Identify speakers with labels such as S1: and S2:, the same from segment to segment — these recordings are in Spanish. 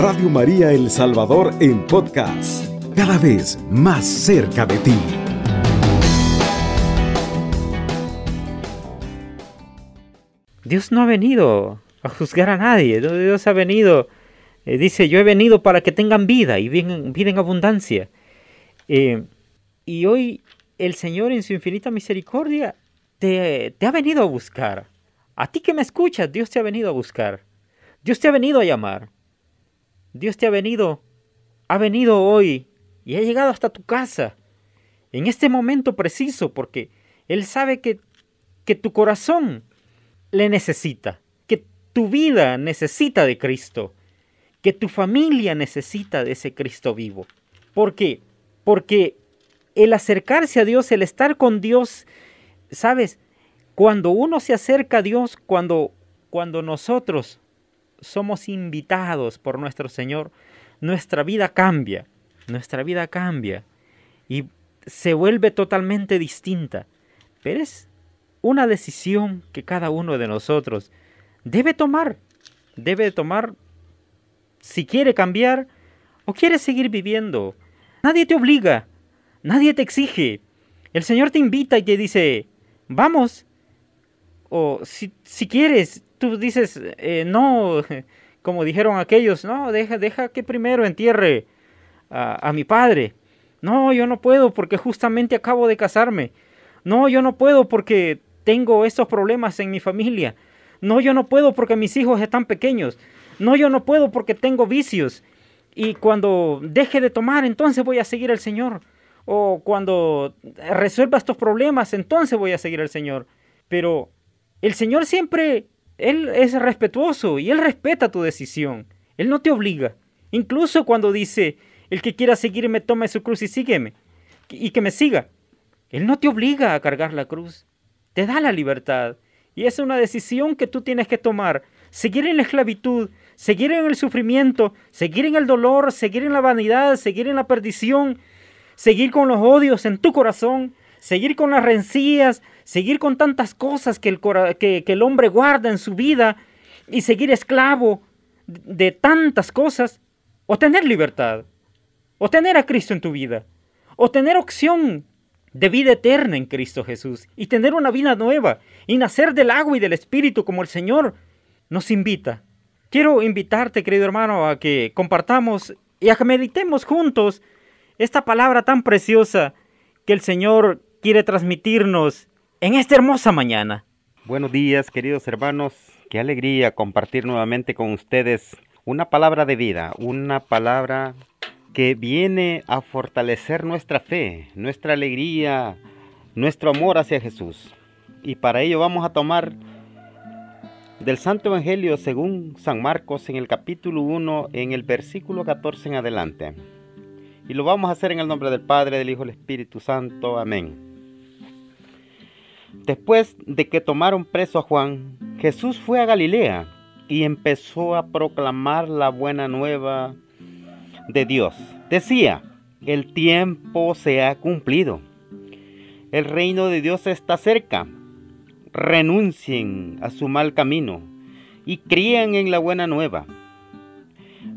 S1: Radio María El Salvador en podcast, cada vez más cerca de ti.
S2: Dios no ha venido a juzgar a nadie, Dios ha venido, eh, dice, yo he venido para que tengan vida y vida, en abundancia. Eh, y hoy el Señor en su infinita misericordia te, te ha venido a buscar. A ti que me escuchas, Dios te ha venido a buscar. Dios te ha venido a llamar. Dios te ha venido, ha venido hoy y ha llegado hasta tu casa. En este momento preciso, porque Él sabe que, que tu corazón le necesita, que tu vida necesita de Cristo, que tu familia necesita de ese Cristo vivo. ¿Por qué? Porque el acercarse a Dios, el estar con Dios, sabes, cuando uno se acerca a Dios, cuando, cuando nosotros somos invitados por nuestro Señor, nuestra vida cambia, nuestra vida cambia y se vuelve totalmente distinta. Pero es una decisión que cada uno de nosotros debe tomar, debe tomar si quiere cambiar o quiere seguir viviendo. Nadie te obliga, Nadie te exige. El Señor te invita y te dice, vamos. O si, si quieres, tú dices, eh, no, como dijeron aquellos, no, deja, deja que primero entierre a, a mi padre. No, yo no puedo porque justamente acabo de casarme. No, yo no puedo porque tengo estos problemas en mi familia. No, yo no puedo porque mis hijos están pequeños. No, yo no puedo porque tengo vicios. Y cuando deje de tomar, entonces voy a seguir al Señor o cuando resuelva estos problemas, entonces voy a seguir al Señor. Pero el Señor siempre, Él es respetuoso y Él respeta tu decisión. Él no te obliga. Incluso cuando dice, el que quiera seguirme, tome su cruz y sígueme. Y que me siga. Él no te obliga a cargar la cruz. Te da la libertad. Y es una decisión que tú tienes que tomar. Seguir en la esclavitud, seguir en el sufrimiento, seguir en el dolor, seguir en la vanidad, seguir en la perdición, seguir con los odios en tu corazón, seguir con las rencillas, seguir con tantas cosas que el, hombre guarda en su vida y seguir esclavo de tantas cosas, o tener libertad, o tener a Cristo en tu vida, o tener opción de vida eterna en Cristo Jesús y tener una vida nueva y nacer del agua y del Espíritu como el Señor nos invita. Quiero invitarte, querido hermano, a que compartamos y a que meditemos juntos esta palabra tan preciosa que el Señor quiere transmitirnos en esta hermosa mañana.
S3: Buenos días, queridos hermanos. Qué alegría compartir nuevamente con ustedes una palabra de vida, una palabra que viene a fortalecer nuestra fe, nuestra alegría, nuestro amor hacia Jesús. Y para ello vamos a tomar del Santo Evangelio según San Marcos en el capítulo 1, en el versículo 14 en adelante. Y lo vamos a hacer en el nombre del Padre, del Hijo y del Espíritu Santo. Amén. Después de que tomaron preso a Juan, Jesús fue a Galilea y empezó a proclamar la buena nueva de Dios. Decía, el tiempo se ha cumplido. El reino de Dios está cerca. Renuncien a su mal camino y crían en la buena nueva.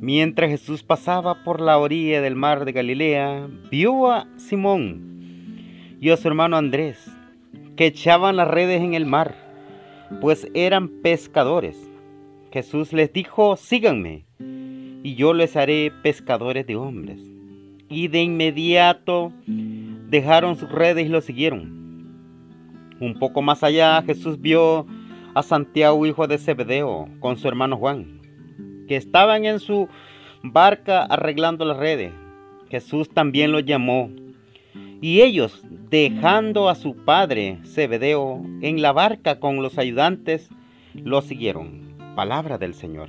S3: Mientras Jesús pasaba por la orilla del mar de Galilea, vio a Simón y a su hermano Andrés, que echaban las redes en el mar, pues eran pescadores. Jesús les dijo, síganme, y yo les haré pescadores de hombres. Y de inmediato dejaron sus redes y lo siguieron. Un poco más allá Jesús vio a Santiago, hijo de Zebedeo, con su hermano Juan que estaban en su barca arreglando las redes. Jesús también los llamó. Y ellos, dejando a su padre Zebedeo en la barca con los ayudantes, lo siguieron. Palabra del Señor.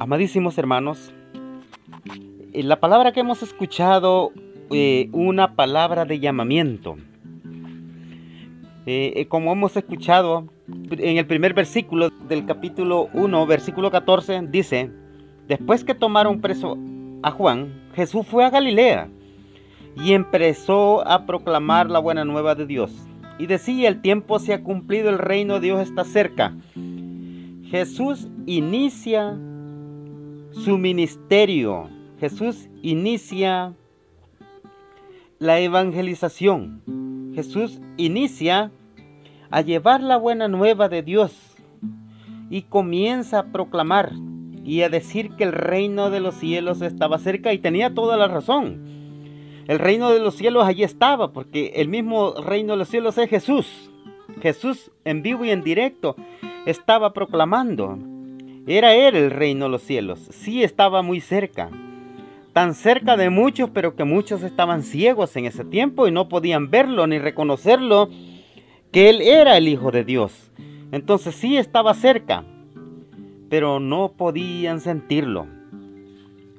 S3: Amadísimos hermanos, eh, la palabra que hemos escuchado, eh, una palabra de llamamiento. Eh, como hemos escuchado, en el primer versículo del capítulo 1, versículo 14, dice, después que tomaron preso a Juan, Jesús fue a Galilea y empezó a proclamar la buena nueva de Dios. Y decía, el tiempo se ha cumplido, el reino de Dios está cerca. Jesús inicia su ministerio. Jesús inicia la evangelización. Jesús inicia a llevar la buena nueva de Dios y comienza a proclamar y a decir que el reino de los cielos estaba cerca y tenía toda la razón. El reino de los cielos allí estaba porque el mismo reino de los cielos es Jesús. Jesús en vivo y en directo estaba proclamando. Era él el reino de los cielos. Sí estaba muy cerca. Tan cerca de muchos, pero que muchos estaban ciegos en ese tiempo y no podían verlo ni reconocerlo, que él era el Hijo de Dios. Entonces sí estaba cerca, pero no podían sentirlo.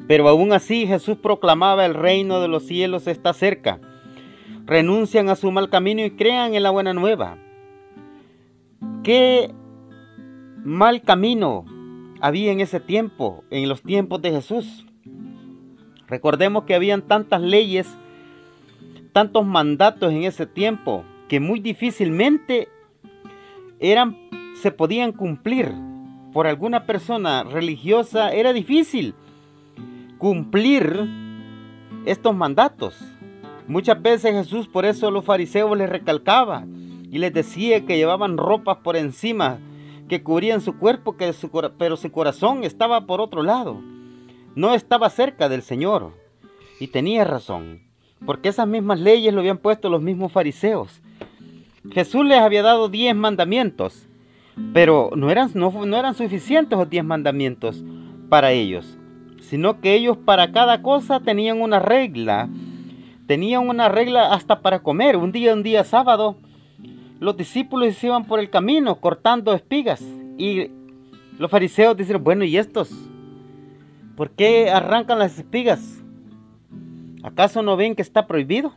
S3: Pero aún así Jesús proclamaba el reino de los cielos está cerca. Renuncian a su mal camino y crean en la buena nueva. ¿Qué mal camino había en ese tiempo, en los tiempos de Jesús? Recordemos que habían tantas leyes, tantos mandatos en ese tiempo, que muy difícilmente eran, se podían cumplir por alguna persona religiosa. Era difícil cumplir estos mandatos. Muchas veces Jesús por eso los fariseos les recalcaba y les decía que llevaban ropas por encima que cubrían su cuerpo, que pero su corazón estaba por otro lado. No estaba cerca del Señor. Y tenía razón, porque esas mismas leyes lo habían puesto los mismos fariseos. Jesús les había dado diez mandamientos, pero no eran, no, no eran suficientes los diez mandamientos para ellos, sino que ellos para cada cosa tenían una regla, tenían una regla hasta para comer. Un día, un día sábado, los discípulos iban por el camino cortando espigas y los fariseos dicen, bueno, ¿y estos? ¿Por qué arrancan las espigas? ¿Acaso no ven que está prohibido?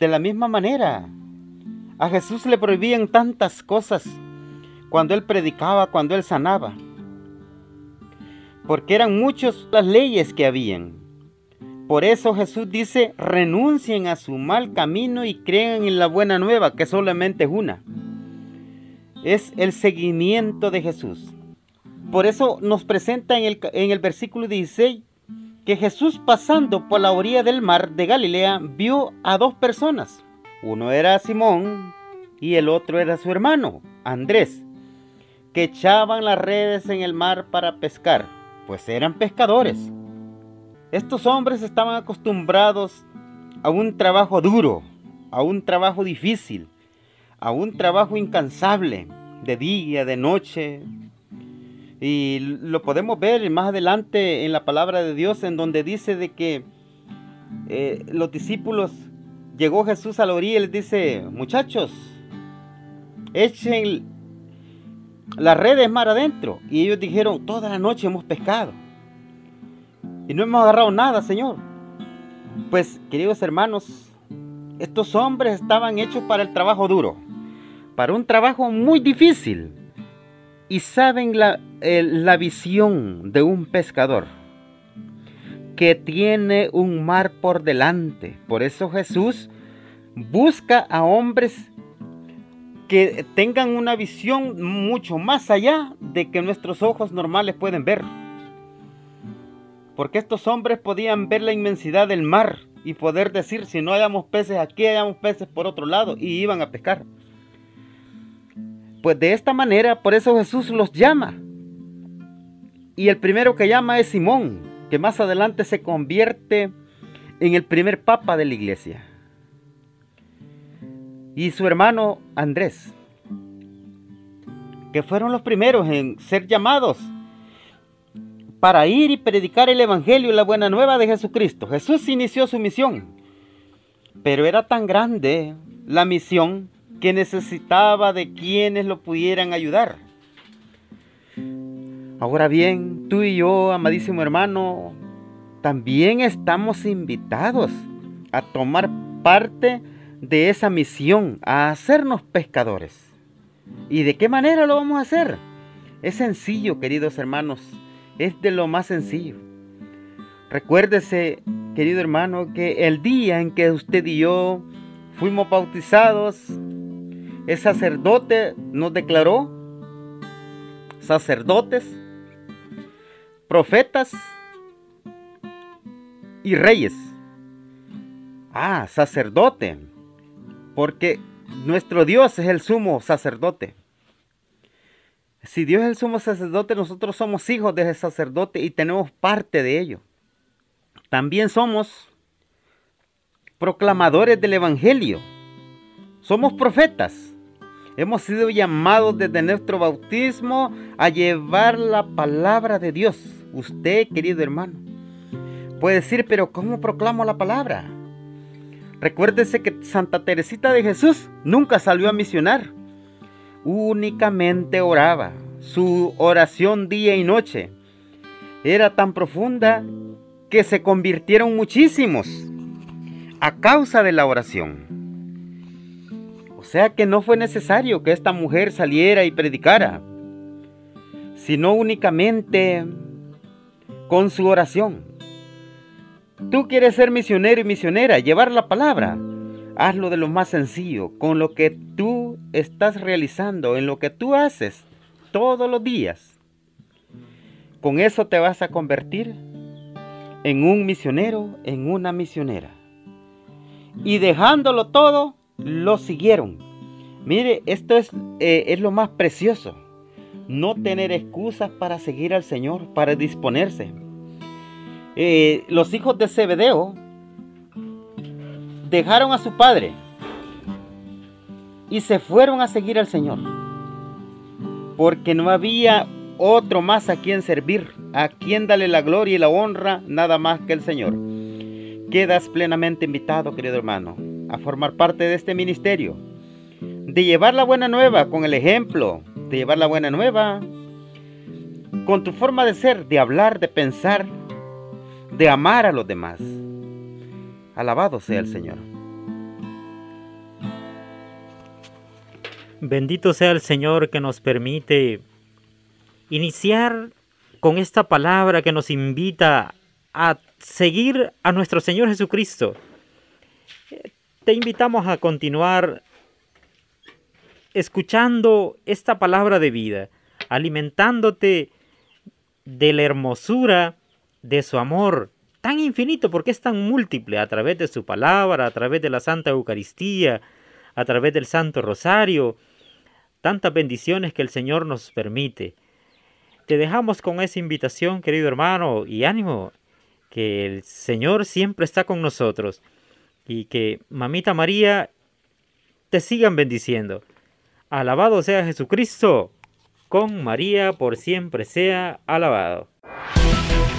S3: De la misma manera, a Jesús le prohibían tantas cosas cuando él predicaba, cuando él sanaba. Porque eran muchas las leyes que habían. Por eso Jesús dice, renuncien a su mal camino y crean en la buena nueva, que solamente es una. Es el seguimiento de Jesús. Por eso nos presenta en el, en el versículo 16 que Jesús pasando por la orilla del mar de Galilea vio a dos personas. Uno era Simón y el otro era su hermano, Andrés, que echaban las redes en el mar para pescar, pues eran pescadores. Estos hombres estaban acostumbrados a un trabajo duro, a un trabajo difícil, a un trabajo incansable, de día, de noche, y lo podemos ver más adelante en la palabra de Dios, en donde dice de que eh, los discípulos, llegó Jesús a la orilla y les dice, muchachos, echen las redes mar adentro. Y ellos dijeron, toda la noche hemos pescado. Y no hemos agarrado nada, Señor. Pues, queridos hermanos, estos hombres estaban hechos para el trabajo duro, para un trabajo muy difícil y saben la, la visión de un pescador que tiene un mar por delante. Por eso Jesús busca a hombres que tengan una visión mucho más allá de que nuestros ojos normales pueden ver. Porque estos hombres podían ver la inmensidad del mar y poder decir si no hayamos peces aquí, hayamos peces por otro lado y iban a pescar. Pues de esta manera, por eso Jesús los llama. Y el primero que llama es Simón, que más adelante se convierte en el primer papa de la iglesia. Y su hermano Andrés, que fueron los primeros en ser llamados para ir y predicar el Evangelio y la buena nueva de Jesucristo. Jesús inició su misión, pero era tan grande la misión que necesitaba de quienes lo pudieran ayudar. Ahora bien, tú y yo, amadísimo hermano, también estamos invitados a tomar parte de esa misión, a hacernos pescadores. ¿Y de qué manera lo vamos a hacer? Es sencillo, queridos hermanos, es de lo más sencillo. Recuérdese, querido hermano, que el día en que usted y yo fuimos bautizados, el sacerdote nos declaró sacerdotes profetas y reyes. Ah, sacerdote, porque nuestro Dios es el sumo sacerdote. Si Dios es el sumo sacerdote, nosotros somos hijos de ese sacerdote y tenemos parte de ello. También somos proclamadores del Evangelio. Somos profetas. Hemos sido llamados desde nuestro bautismo a llevar la palabra de Dios. Usted, querido hermano, puede decir, pero ¿cómo proclamo la palabra? Recuérdese que Santa Teresita de Jesús nunca salió a misionar. Únicamente oraba. Su oración día y noche era tan profunda que se convirtieron muchísimos a causa de la oración. O sea que no fue necesario que esta mujer saliera y predicara, sino únicamente con su oración. Tú quieres ser misionero y misionera, llevar la palabra. Hazlo de lo más sencillo, con lo que tú estás realizando, en lo que tú haces todos los días. Con eso te vas a convertir en un misionero, en una misionera. Y dejándolo todo, lo siguieron. Mire, esto es, eh, es lo más precioso. No tener excusas para seguir al Señor, para disponerse. Eh, los hijos de Zebedeo dejaron a su padre y se fueron a seguir al Señor. Porque no había otro más a quien servir, a quien darle la gloria y la honra, nada más que el Señor. Quedas plenamente invitado, querido hermano, a formar parte de este ministerio, de llevar la buena nueva con el ejemplo, de llevar la buena nueva con tu forma de ser, de hablar, de pensar, de amar a los demás. Alabado sea el Señor.
S2: Bendito sea el Señor que nos permite iniciar con esta palabra que nos invita a seguir a nuestro Señor Jesucristo. Te invitamos a continuar escuchando esta palabra de vida, alimentándote de la hermosura de su amor tan infinito, porque es tan múltiple a través de su palabra, a través de la Santa Eucaristía, a través del Santo Rosario, tantas bendiciones que el Señor nos permite. Te dejamos con esa invitación, querido hermano, y ánimo, que el Señor siempre está con nosotros y que Mamita María te sigan bendiciendo. Alabado sea Jesucristo, con María por siempre sea alabado.